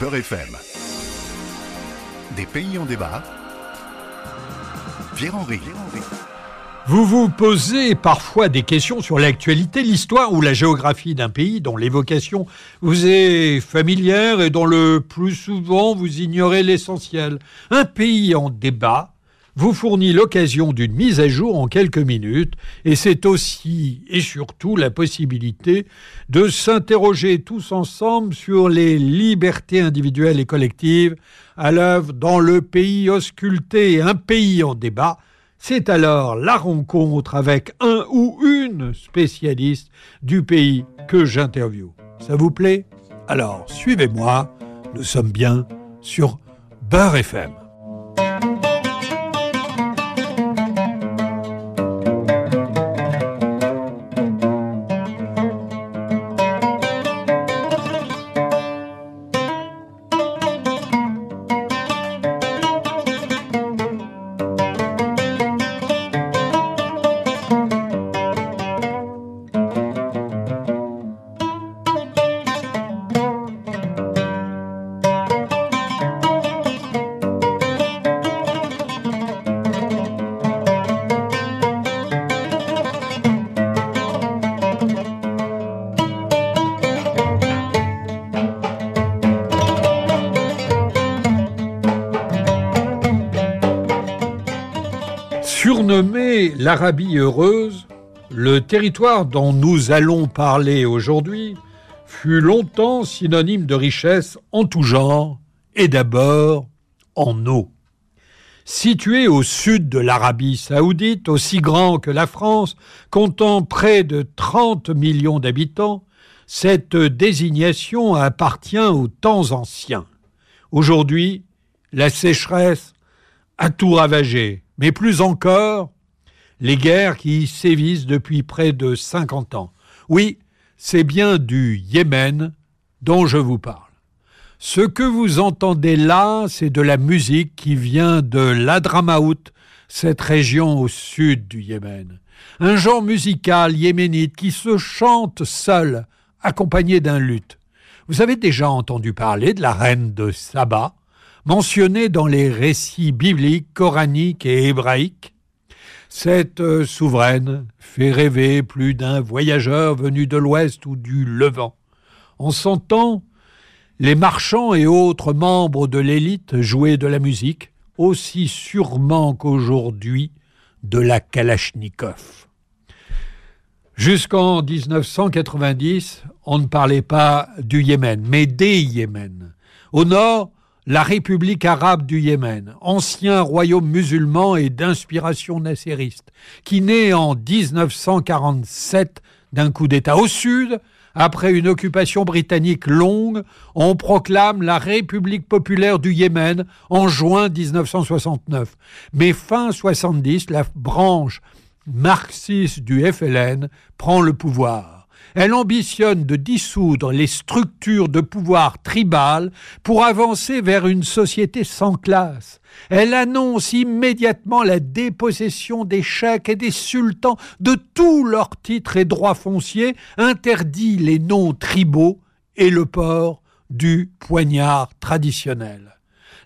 Beurre FM. Des pays en débat. Pierre-Henri. Vous vous posez parfois des questions sur l'actualité, l'histoire ou la géographie d'un pays dont l'évocation vous est familière et dont le plus souvent vous ignorez l'essentiel. Un pays en débat vous fournit l'occasion d'une mise à jour en quelques minutes et c'est aussi et surtout la possibilité de s'interroger tous ensemble sur les libertés individuelles et collectives à l'œuvre dans le pays ausculté, un pays en débat. C'est alors la rencontre avec un ou une spécialiste du pays que j'interviewe. Ça vous plaît? Alors suivez-moi, nous sommes bien sur Beurre FM. l'Arabie heureuse, le territoire dont nous allons parler aujourd'hui fut longtemps synonyme de richesse en tout genre et d'abord en eau. Situé au sud de l'Arabie saoudite, aussi grand que la France, comptant près de 30 millions d'habitants, cette désignation appartient aux temps anciens. Aujourd'hui, la sécheresse a tout ravagé, mais plus encore, les guerres qui sévissent depuis près de 50 ans. Oui, c'est bien du Yémen dont je vous parle. Ce que vous entendez là, c'est de la musique qui vient de l'Adramaout, cette région au sud du Yémen. Un genre musical yéménite qui se chante seul, accompagné d'un luth. Vous avez déjà entendu parler de la reine de Saba, mentionnée dans les récits bibliques, coraniques et hébraïques? Cette euh, souveraine fait rêver plus d'un voyageur venu de l'Ouest ou du Levant. En son temps, les marchands et autres membres de l'élite jouaient de la musique, aussi sûrement qu'aujourd'hui de la Kalachnikov. Jusqu'en 1990, on ne parlait pas du Yémen, mais des Yémen. Au nord, la République arabe du Yémen, ancien royaume musulman et d'inspiration nassériste, qui naît en 1947 d'un coup d'État. Au sud, après une occupation britannique longue, on proclame la République populaire du Yémen en juin 1969. Mais fin 70, la branche marxiste du FLN prend le pouvoir. Elle ambitionne de dissoudre les structures de pouvoir tribales pour avancer vers une société sans classe. Elle annonce immédiatement la dépossession des chèques et des sultans de tous leurs titres et droits fonciers, interdit les noms tribaux et le port du poignard traditionnel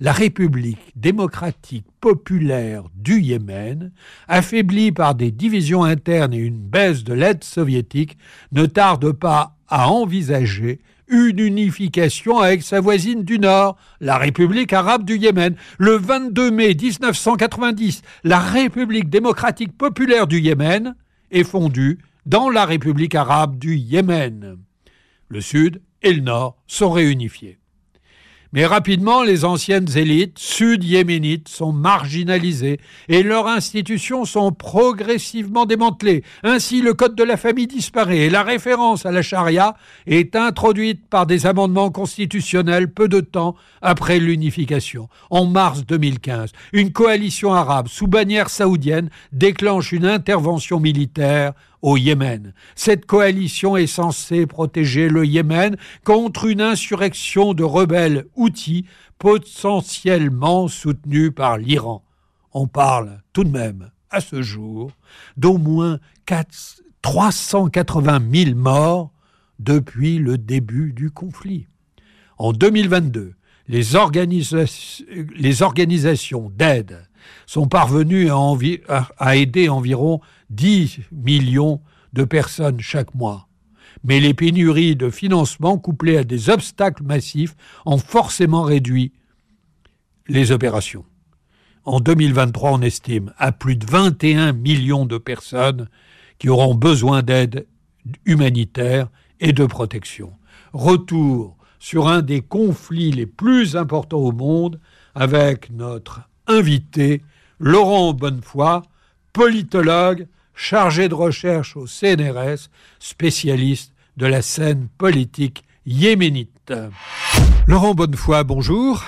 la République démocratique populaire du Yémen, affaiblie par des divisions internes et une baisse de l'aide soviétique, ne tarde pas à envisager une unification avec sa voisine du Nord, la République arabe du Yémen. Le 22 mai 1990, la République démocratique populaire du Yémen est fondue dans la République arabe du Yémen. Le Sud et le Nord sont réunifiés. Mais rapidement, les anciennes élites sud-yéménites sont marginalisées et leurs institutions sont progressivement démantelées. Ainsi, le code de la famille disparaît et la référence à la charia est introduite par des amendements constitutionnels peu de temps après l'unification. En mars 2015, une coalition arabe sous bannière saoudienne déclenche une intervention militaire au Yémen. Cette coalition est censée protéger le Yémen contre une insurrection de rebelles outils potentiellement soutenus par l'Iran. On parle tout de même, à ce jour, d'au moins 380 000 morts depuis le début du conflit. En 2022, les, les organisations d'aide sont parvenues à, à aider environ 10 millions de personnes chaque mois. Mais les pénuries de financement couplées à des obstacles massifs ont forcément réduit les opérations. En 2023, on estime à plus de 21 millions de personnes qui auront besoin d'aide humanitaire et de protection. Retour sur un des conflits les plus importants au monde avec notre invité Laurent Bonnefoy, politologue chargé de recherche au CNRS, spécialiste de la scène politique yéménite. Laurent Bonnefoy, bonjour.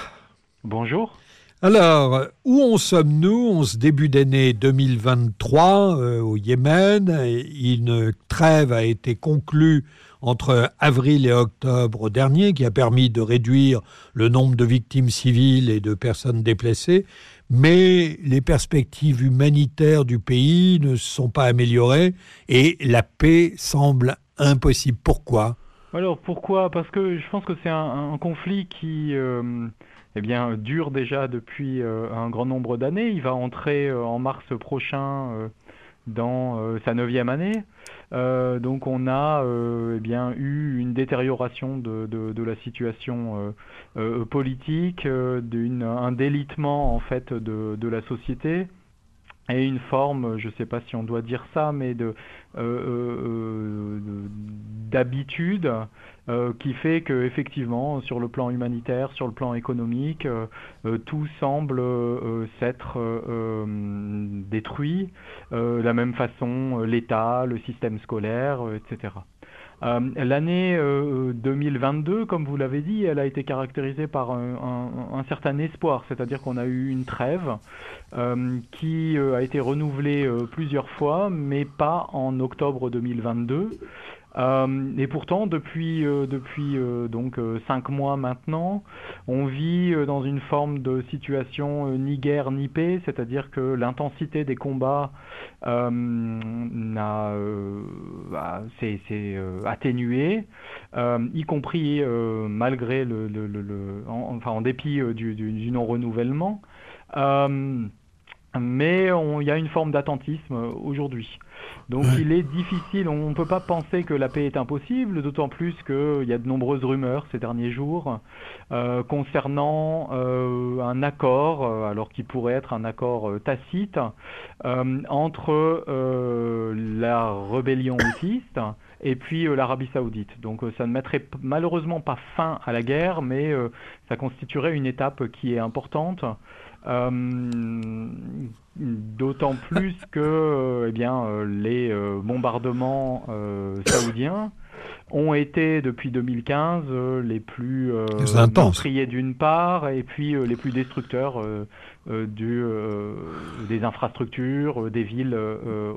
Bonjour. Alors, où en sommes-nous en ce début d'année 2023 euh, au Yémen? Une trêve a été conclue entre avril et octobre dernier qui a permis de réduire le nombre de victimes civiles et de personnes déplacées, mais les perspectives humanitaires du pays ne sont pas améliorées et la paix semble impossible. Pourquoi? Alors pourquoi? Parce que je pense que c'est un, conflit qui... Euh, eh bien, dure déjà depuis euh, un grand nombre d'années. Il va entrer euh, en mars prochain euh, dans sa neuvième année. donc on a eh bien eu une détérioration de, la situation politique, un délitement en fait de la société et une forme, je ne sais pas si on doit dire ça, mais de d'habitude euh, qui fait que effectivement sur le plan humanitaire, sur le plan économique, euh, euh, tout semble s'être détruit. de la même façon, l'État, le système scolaire, etc. L'année 2022, comme vous l'avez dit, elle a été caractérisée par un, certain espoir, c'est-à-dire qu'on a eu une trêve qui a été renouvelée plusieurs fois, mais pas en octobre 2022. Euh, et pourtant, depuis, euh, depuis euh, donc cinq mois maintenant, on vit dans une forme de situation ni guerre ni paix, c'est-à-dire que l'intensité des combats n'a, bah, s'est, atténuée, y compris malgré le, le, le, en, enfin en dépit du, du, du non-renouvellement. Mais il y a une forme d'attentisme aujourd'hui. Donc il est difficile, on ne peut pas penser que la paix est impossible, d'autant plus qu'il y a de nombreuses rumeurs ces derniers jours euh, concernant euh, un accord, euh, alors qui pourrait être un accord tacite, entre la rébellion houthiste et puis l'Arabie saoudite. Donc ça ne mettrait malheureusement pas fin à la guerre, mais ça constituerait une étape qui est importante. D'autant plus que euh, eh bien, euh, les euh, bombardements saoudiens ont été depuis 2015 les plus meurtriers d'une part et puis les plus destructeurs du, des infrastructures, des villes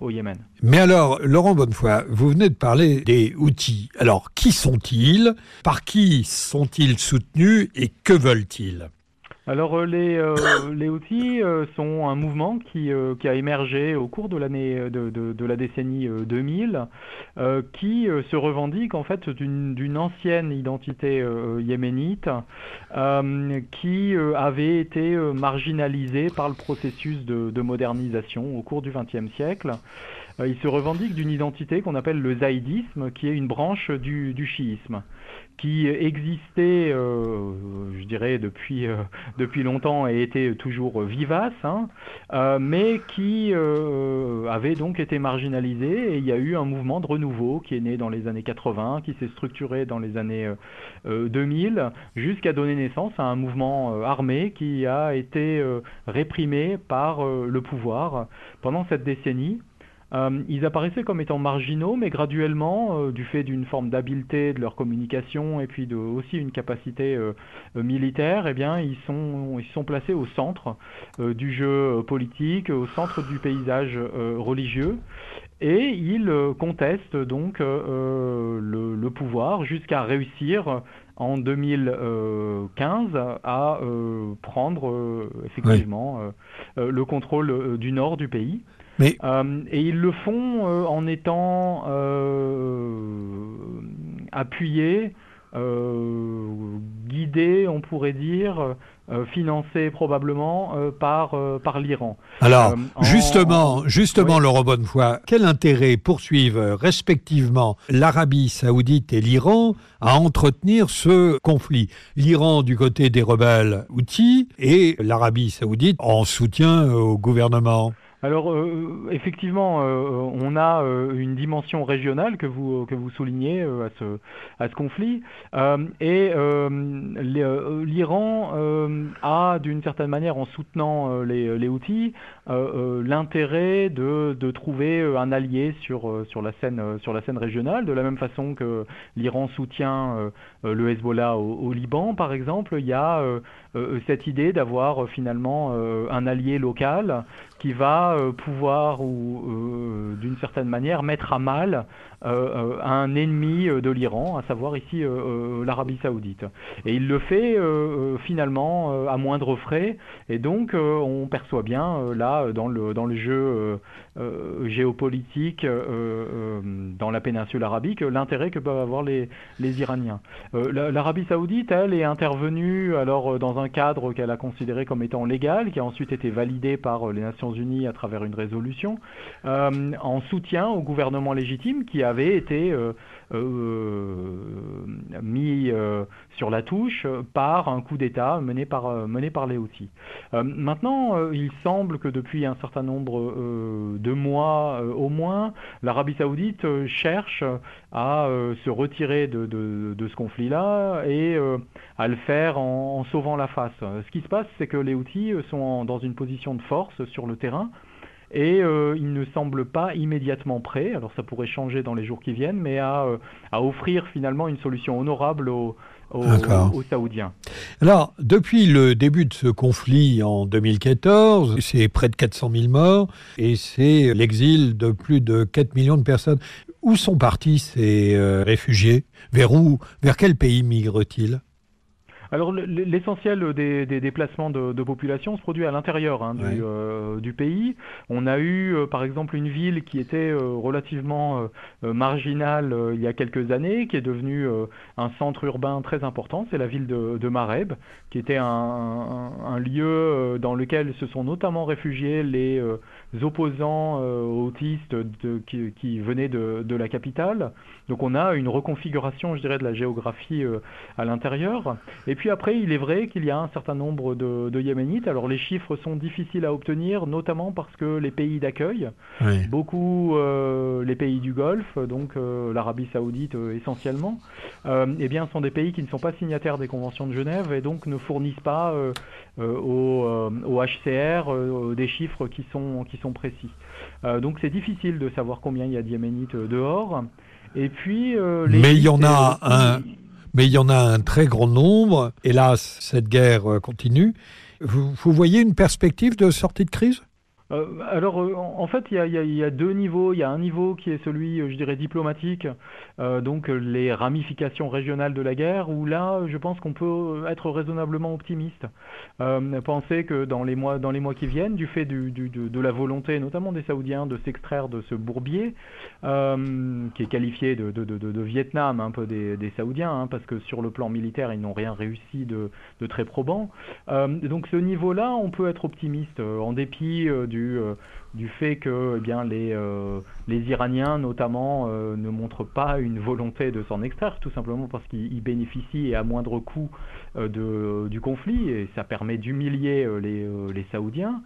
au Yémen. Mais alors, Laurent Bonnefoy, vous venez de parler des outils. Alors, qui sont-ils? Par qui sont-ils soutenus et que veulent-ils? Alors euh, les, euh, les outils euh, sont un mouvement qui, qui a émergé au cours de l'année de, de, de, la décennie 2000, qui se revendique en fait d'une ancienne identité yéménite qui avait été marginalisée par le processus de, de modernisation au cours du XXe siècle. Il se revendique d'une identité qu'on appelle le zaïdisme, qui est une branche du, chiisme qui existait, euh, je dirais, depuis, euh, depuis longtemps et était toujours vivace, hein, euh, mais qui avait donc été marginalisé et il y a eu un mouvement de renouveau qui est né dans les années 80, qui s'est structuré dans les années 2000, jusqu'à donner naissance à un mouvement armé qui a été réprimé par le pouvoir pendant cette décennie. Euh, ils apparaissaient comme étant marginaux, mais graduellement, euh, du fait d'une forme d'habileté de leur communication et puis de, aussi une capacité euh, militaire, eh bien, ils sont, ils sont placés au centre du jeu politique, au centre du paysage religieux, et ils contestent donc le, pouvoir jusqu'à réussir en 2015 à prendre effectivement le contrôle du nord du pays. Euh, et ils le font euh, en étant euh, appuyé, guidé, on pourrait dire, financé probablement par, par l'Iran. Alors, justement, justement, Laurent Bonnefoy, quel intérêt poursuivent respectivement l'Arabie saoudite et l'Iran à entretenir ce conflit? L'Iran du côté des rebelles outils et l'Arabie saoudite en soutien au gouvernement alors euh, effectivement, euh, on a euh, une dimension régionale que vous que vous soulignez à ce à ce conflit. Et l'Iran a d'une certaine manière en soutenant les les Houthis l'intérêt de, de trouver un allié sur sur la scène sur la scène régionale. De la même façon que l'Iran soutient le Hezbollah au, au, Liban par exemple, il y a cette idée d'avoir finalement un allié local qui va euh, pouvoir ou euh, d'une certaine manière mettre à mal euh, un ennemi de l'Iran, à savoir ici l'Arabie saoudite. Et il le fait finalement à moindre frais, et donc on perçoit bien là dans le, dans le jeu géopolitique dans la péninsule arabique l'intérêt que peuvent avoir les, les Iraniens. L'Arabie saoudite, elle, est intervenue alors dans un cadre qu'elle a considéré comme étant légal, qui a ensuite été validé par les Nations Unis à travers une résolution, euh, en soutien au gouvernement légitime qui avait été euh, euh, mis sur la touche par un coup d'État mené par, mené par les Houthis. maintenant, il semble que depuis un certain nombre de mois au moins, l'Arabie saoudite cherche à se retirer de, de, ce conflit-là et à le faire en, sauvant la face. Ce qui se passe, c'est que les Houthis sont dans une position de force sur le terrain et euh, il ne semble pas immédiatement prêt, alors ça pourrait changer dans les jours qui viennent, mais à, euh, à offrir finalement une solution honorable aux, aux, Saoudiens. Alors, depuis le début de ce conflit en 2014, c'est près de 400 000 morts et c'est l'exil de plus de 4 millions de personnes. Où sont partis ces euh, réfugiés? Vers où? Vers quel pays migrent-ils? Alors l'essentiel des, déplacements de, population se produit à l'intérieur hein, euh, du, pays. On a eu euh, par exemple une ville qui était euh, relativement marginale il y a quelques années, qui est devenue un centre urbain très important, c'est la ville de, Mareb, qui était un, lieu dans lequel se sont notamment réfugiés les opposants autistes qui, venaient de, la capitale. Donc on a une reconfiguration, je dirais, de la géographie à l'intérieur. Et puis après, il est vrai qu'il y a un certain nombre de, Yéménites. Alors les chiffres sont difficiles à obtenir, notamment parce que les pays d'accueil, beaucoup euh, les pays du Golfe, donc euh, l'Arabie saoudite euh, essentiellement, eh bien, sont des pays qui ne sont pas signataires des conventions de Genève et donc ne fournissent pas au, au, HCR des chiffres qui sont, qui sont précis. donc c'est difficile de savoir combien il y a de Yéménites dehors. Et puis, Mais il y en a un mais il y en a un très grand nombre. Hélas, cette guerre euh, continue. Vous, vous voyez une perspective de sortie de crise? Euh, alors, euh, en fait, il y, a, deux niveaux. Il y a un niveau qui est celui, je dirais, diplomatique, donc les ramifications régionales de la guerre, où là, je pense qu'on peut être raisonnablement optimiste. penser que dans les mois, dans les mois qui viennent, du fait de la volonté, notamment des Saoudiens, de s'extraire de ce bourbier, euh, qui est qualifié de, Vietnam, un peu des, Saoudiens, hein, parce que sur le plan militaire, ils n'ont rien réussi de, très probant. Euh, donc ce niveau-là, on peut être optimiste, euh, en dépit du, du fait que eh bien, les, euh, les Iraniens, notamment, euh, ne montrent pas une volonté de s'en extraire, tout simplement parce qu'ils bénéficient à moindre coût euh, de, du conflit, et ça permet d'humilier les, les, Saoudiens.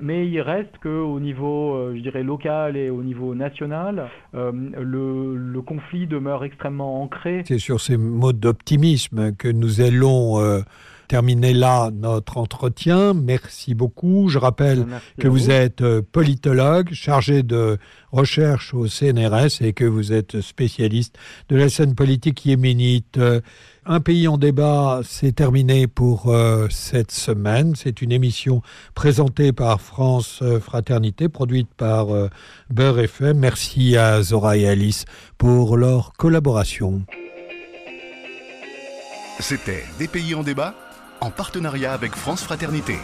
mais il reste qu'au niveau, je dirais, local et au niveau national, le, le, conflit demeure extrêmement ancré. C'est sur ces mots d'optimisme que nous allons terminer là notre entretien. Merci beaucoup. Je rappelle que vous, êtes euh, politologue, chargé de recherche au CNRS et que vous êtes spécialiste de la scène politique yéménite. Euh, un pays en débat, c'est terminé pour euh, cette semaine. C'est une émission présentée par France Fraternité, produite par Beurre FM. Merci à Zora et Alice pour leur collaboration. C'était Des pays en débat en partenariat avec France Fraternité.